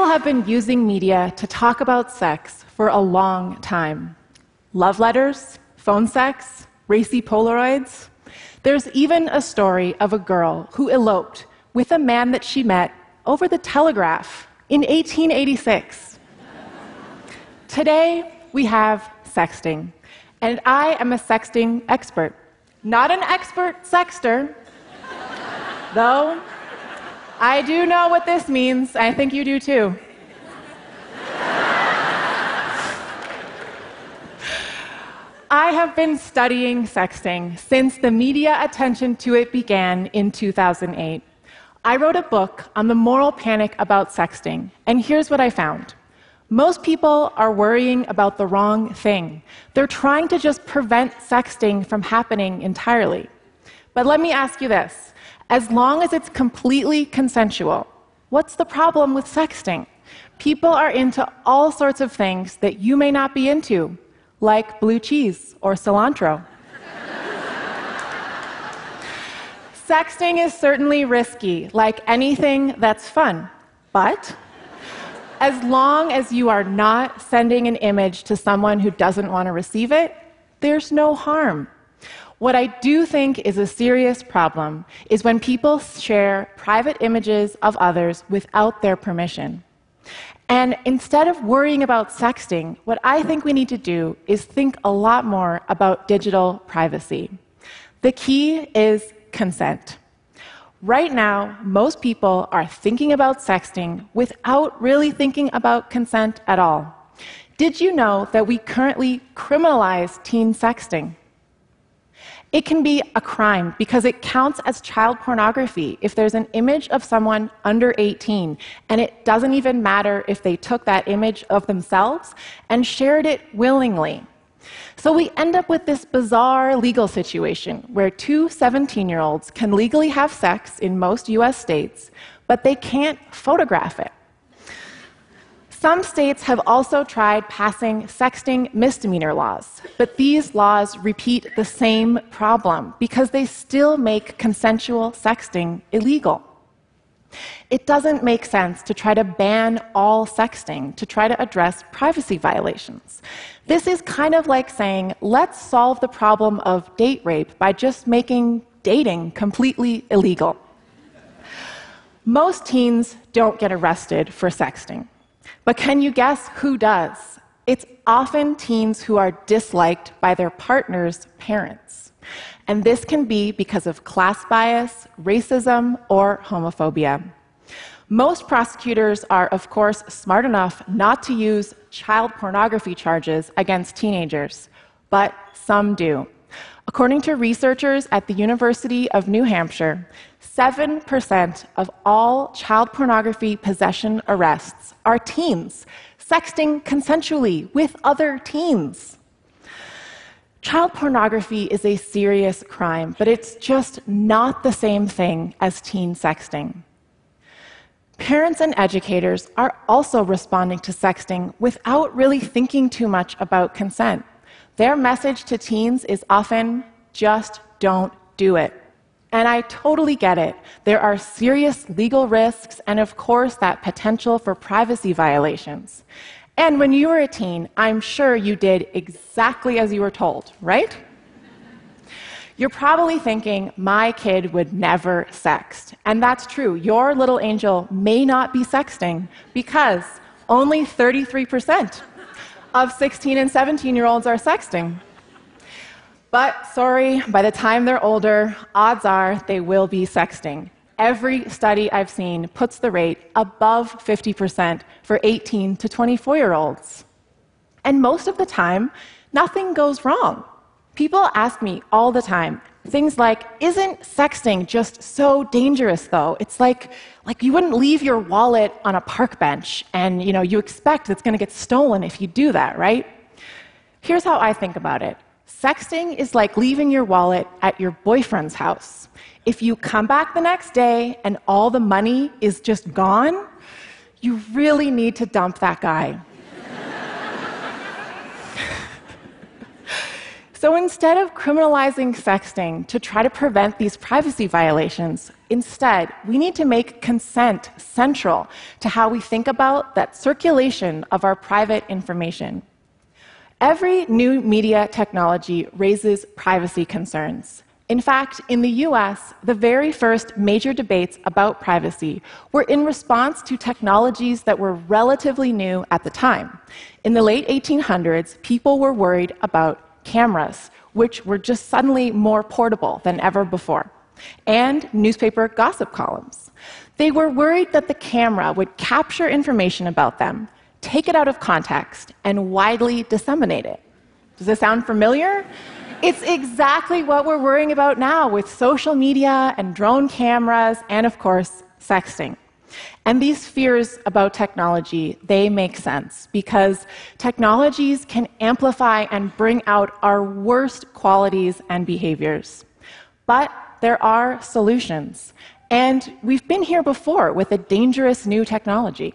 People have been using media to talk about sex for a long time love letters, phone sex, racy Polaroids. There's even a story of a girl who eloped with a man that she met over the telegraph in 1886. Today, we have sexting, and I am a sexting expert. Not an expert sexter, though I do know what this means. I think you do too. I have been studying sexting since the media attention to it began in 2008. I wrote a book on the moral panic about sexting, and here's what I found. Most people are worrying about the wrong thing. They're trying to just prevent sexting from happening entirely. But let me ask you this as long as it's completely consensual, what's the problem with sexting? People are into all sorts of things that you may not be into, like blue cheese or cilantro. Sexting is certainly risky, like anything that's fun. But as long as you are not sending an image to someone who doesn't want to receive it, there's no harm. What I do think is a serious problem is when people share private images of others without their permission. And instead of worrying about sexting, what I think we need to do is think a lot more about digital privacy. The key is consent. Right now, most people are thinking about sexting without really thinking about consent at all. Did you know that we currently criminalize teen sexting? It can be a crime because it counts as child pornography if there's an image of someone under 18, and it doesn't even matter if they took that image of themselves and shared it willingly. So we end up with this bizarre legal situation where two 17 year olds can legally have sex in most US states, but they can't photograph it. Some states have also tried passing sexting misdemeanor laws, but these laws repeat the same problem because they still make consensual sexting illegal. It doesn't make sense to try to ban all sexting to try to address privacy violations. This is kind of like saying, let's solve the problem of date rape by just making dating completely illegal. Most teens don't get arrested for sexting. But can you guess who does? It's often teens who are disliked by their partner's parents. And this can be because of class bias, racism, or homophobia. Most prosecutors are, of course, smart enough not to use child pornography charges against teenagers, but some do. According to researchers at the University of New Hampshire, 7% of all child pornography possession arrests are teens sexting consensually with other teens. Child pornography is a serious crime, but it's just not the same thing as teen sexting. Parents and educators are also responding to sexting without really thinking too much about consent. Their message to teens is often just don't do it. And I totally get it. There are serious legal risks and, of course, that potential for privacy violations. And when you were a teen, I'm sure you did exactly as you were told, right? You're probably thinking, my kid would never sext. And that's true. Your little angel may not be sexting because only 33% of 16 and 17 year olds are sexting. But sorry, by the time they're older, odds are they will be sexting. Every study I've seen puts the rate above 50% for 18 to 24 year olds. And most of the time, nothing goes wrong. People ask me all the time things like, isn't sexting just so dangerous though? It's like, like you wouldn't leave your wallet on a park bench and you know, you expect it's going to get stolen if you do that, right? Here's how I think about it. Sexting is like leaving your wallet at your boyfriend's house. If you come back the next day and all the money is just gone, you really need to dump that guy. So instead of criminalizing sexting to try to prevent these privacy violations, instead, we need to make consent central to how we think about that circulation of our private information. Every new media technology raises privacy concerns. In fact, in the US, the very first major debates about privacy were in response to technologies that were relatively new at the time. In the late 1800s, people were worried about cameras, which were just suddenly more portable than ever before, and newspaper gossip columns. They were worried that the camera would capture information about them, take it out of context, and widely disseminate it. Does this sound familiar? It's exactly what we're worrying about now with social media and drone cameras and, of course, sexting. And these fears about technology, they make sense because technologies can amplify and bring out our worst qualities and behaviors. But there are solutions. And we've been here before with a dangerous new technology.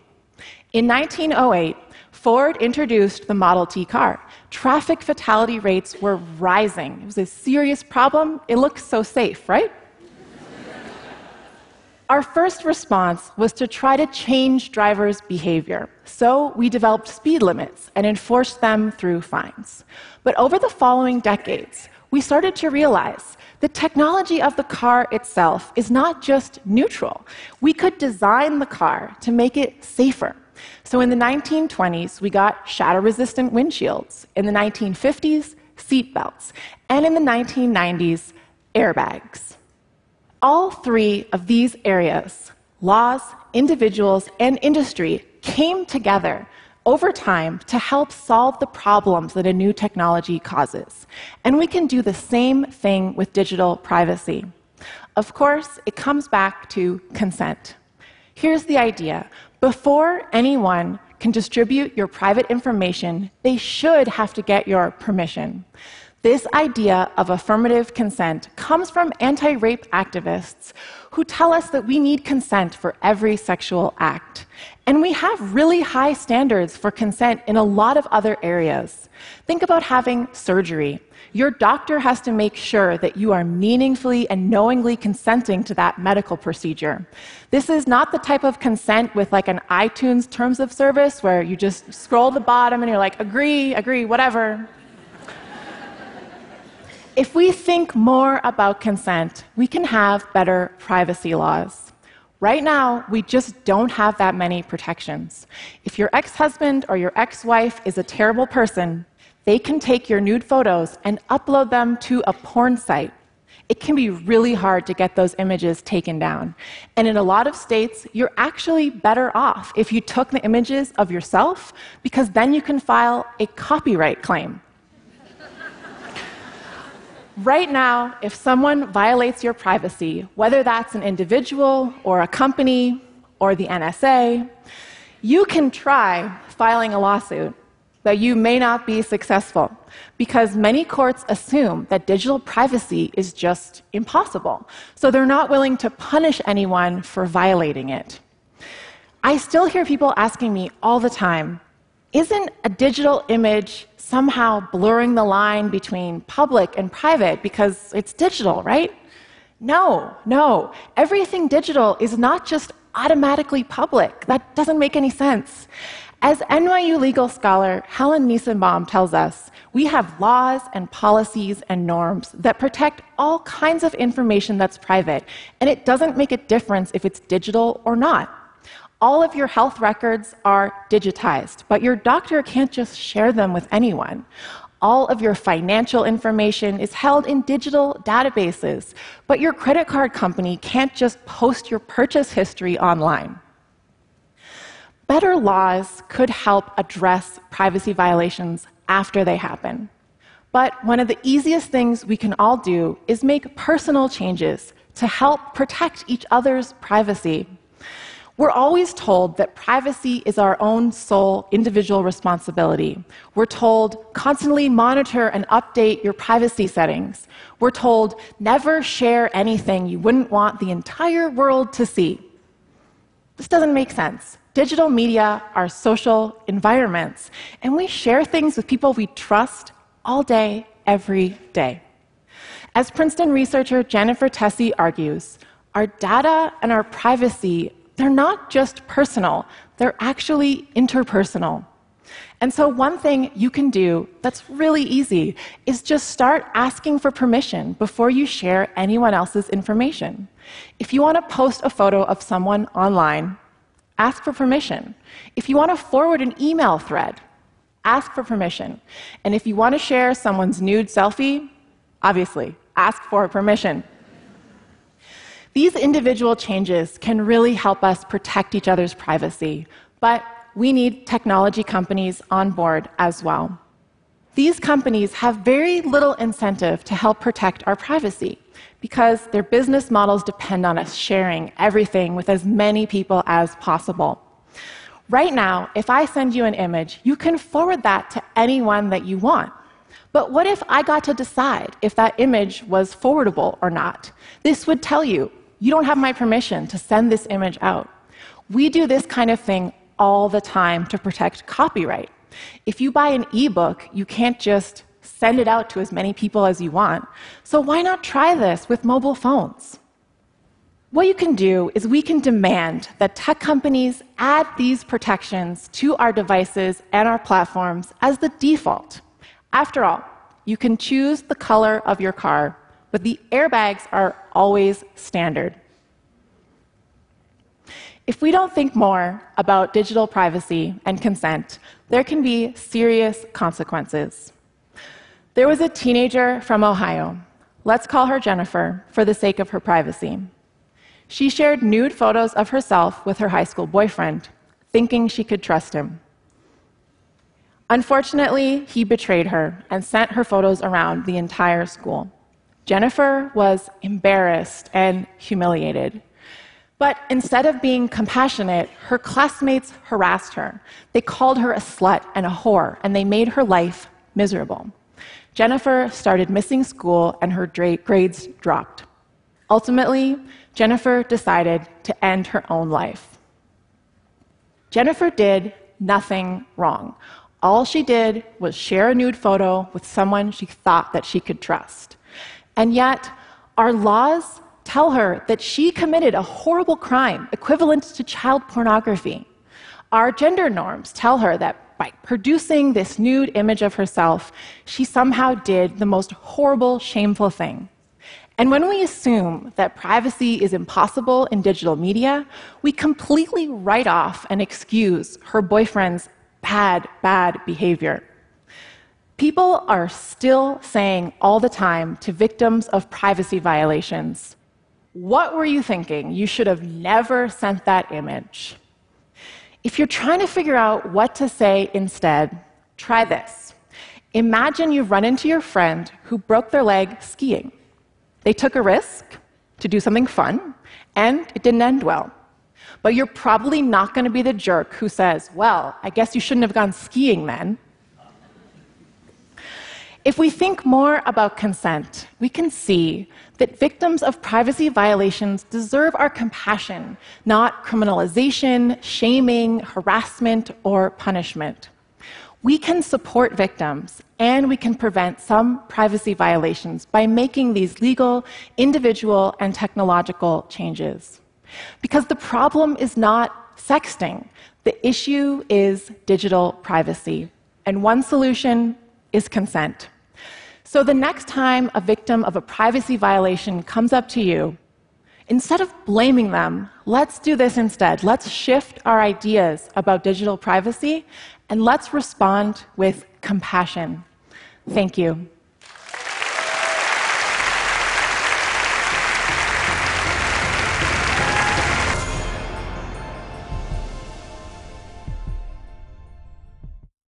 In 1908, Ford introduced the Model T car. Traffic fatality rates were rising. It was a serious problem. It looked so safe, right? Our first response was to try to change drivers' behavior. So we developed speed limits and enforced them through fines. But over the following decades, we started to realize the technology of the car itself is not just neutral. We could design the car to make it safer. So in the 1920s, we got shatter resistant windshields. In the 1950s, seatbelts. And in the 1990s, airbags. All three of these areas laws, individuals, and industry came together over time to help solve the problems that a new technology causes. And we can do the same thing with digital privacy. Of course, it comes back to consent. Here's the idea before anyone can distribute your private information, they should have to get your permission. This idea of affirmative consent comes from anti rape activists who tell us that we need consent for every sexual act. And we have really high standards for consent in a lot of other areas. Think about having surgery. Your doctor has to make sure that you are meaningfully and knowingly consenting to that medical procedure. This is not the type of consent with like an iTunes terms of service where you just scroll the bottom and you're like, agree, agree, whatever. If we think more about consent, we can have better privacy laws. Right now, we just don't have that many protections. If your ex husband or your ex wife is a terrible person, they can take your nude photos and upload them to a porn site. It can be really hard to get those images taken down. And in a lot of states, you're actually better off if you took the images of yourself, because then you can file a copyright claim. Right now, if someone violates your privacy, whether that's an individual or a company or the NSA, you can try filing a lawsuit, but you may not be successful because many courts assume that digital privacy is just impossible. So they're not willing to punish anyone for violating it. I still hear people asking me all the time isn't a digital image somehow blurring the line between public and private because it's digital, right? No, no. Everything digital is not just automatically public. That doesn't make any sense. As NYU legal scholar Helen Nissenbaum tells us, we have laws and policies and norms that protect all kinds of information that's private, and it doesn't make a difference if it's digital or not. All of your health records are digitized, but your doctor can't just share them with anyone. All of your financial information is held in digital databases, but your credit card company can't just post your purchase history online. Better laws could help address privacy violations after they happen. But one of the easiest things we can all do is make personal changes to help protect each other's privacy. We're always told that privacy is our own sole individual responsibility. We're told constantly monitor and update your privacy settings. We're told never share anything you wouldn't want the entire world to see. This doesn't make sense. Digital media are social environments, and we share things with people we trust all day, every day. As Princeton researcher Janet Vertesi argues, our data and our privacy, they're not just personal, they're actually interpersonal. And so, one thing you can do that's really easy is just start asking for permission before you share anyone else's information. If you want to post a photo of someone online, ask for permission. If you want to forward an email thread, ask for permission. And if you want to share someone's nude selfie, obviously, ask for permission. These individual changes can really help us protect each other's privacy, but we need technology companies on board as well. These companies have very little incentive to help protect our privacy because their business models depend on us sharing everything with as many people as possible. Right now, if I send you an image, you can forward that to anyone that you want. But what if I got to decide if that image was forwardable or not? This would tell you, you don't have my permission to send this image out. We do this kind of thing all the time to protect copyright. If you buy an ebook, you can't just send it out to as many people as you want. So why not try this with mobile phones? What you can do is we can demand that tech companies add these protections to our devices and our platforms as the default. After all, you can choose the color of your car, but the airbags are always standard. If we don't think more about digital privacy and consent, there can be serious consequences. There was a teenager from Ohio. Let's call her Jennifer for the sake of her privacy. She shared nude photos of herself with her high school boyfriend, thinking she could trust him. Unfortunately, he betrayed her and sent her photos around the entire school. Jennifer was embarrassed and humiliated. But instead of being compassionate, her classmates harassed her. They called her a slut and a whore, and they made her life miserable. Jennifer started missing school, and her grades dropped. Ultimately, Jennifer decided to end her own life. Jennifer did nothing wrong. All she did was share a nude photo with someone she thought that she could trust. And yet, our laws tell her that she committed a horrible crime equivalent to child pornography. Our gender norms tell her that by producing this nude image of herself, she somehow did the most horrible, shameful thing. And when we assume that privacy is impossible in digital media, we completely write off and excuse her boyfriend's bad, bad behavior. People are still saying all the time to victims of privacy violations, What were you thinking? You should have never sent that image. If you're trying to figure out what to say instead, try this. Imagine you've run into your friend who broke their leg skiing. They took a risk to do something fun, and it didn't end well. But you're probably not going to be the jerk who says, Well, I guess you shouldn't have gone skiing then. If we think more about consent, we can see that victims of privacy violations deserve our compassion, not criminalization, shaming, harassment, or punishment we can support victims and we can prevent some privacy violations by making these legal, individual, and technological changes. Because the problem is not sexting, the issue is digital privacy. And one solution is consent. So the next time a victim of a privacy violation comes up to you, instead of blaming them, let's do this instead. Let's shift our ideas about digital privacy and let's respond with compassion. Thank you.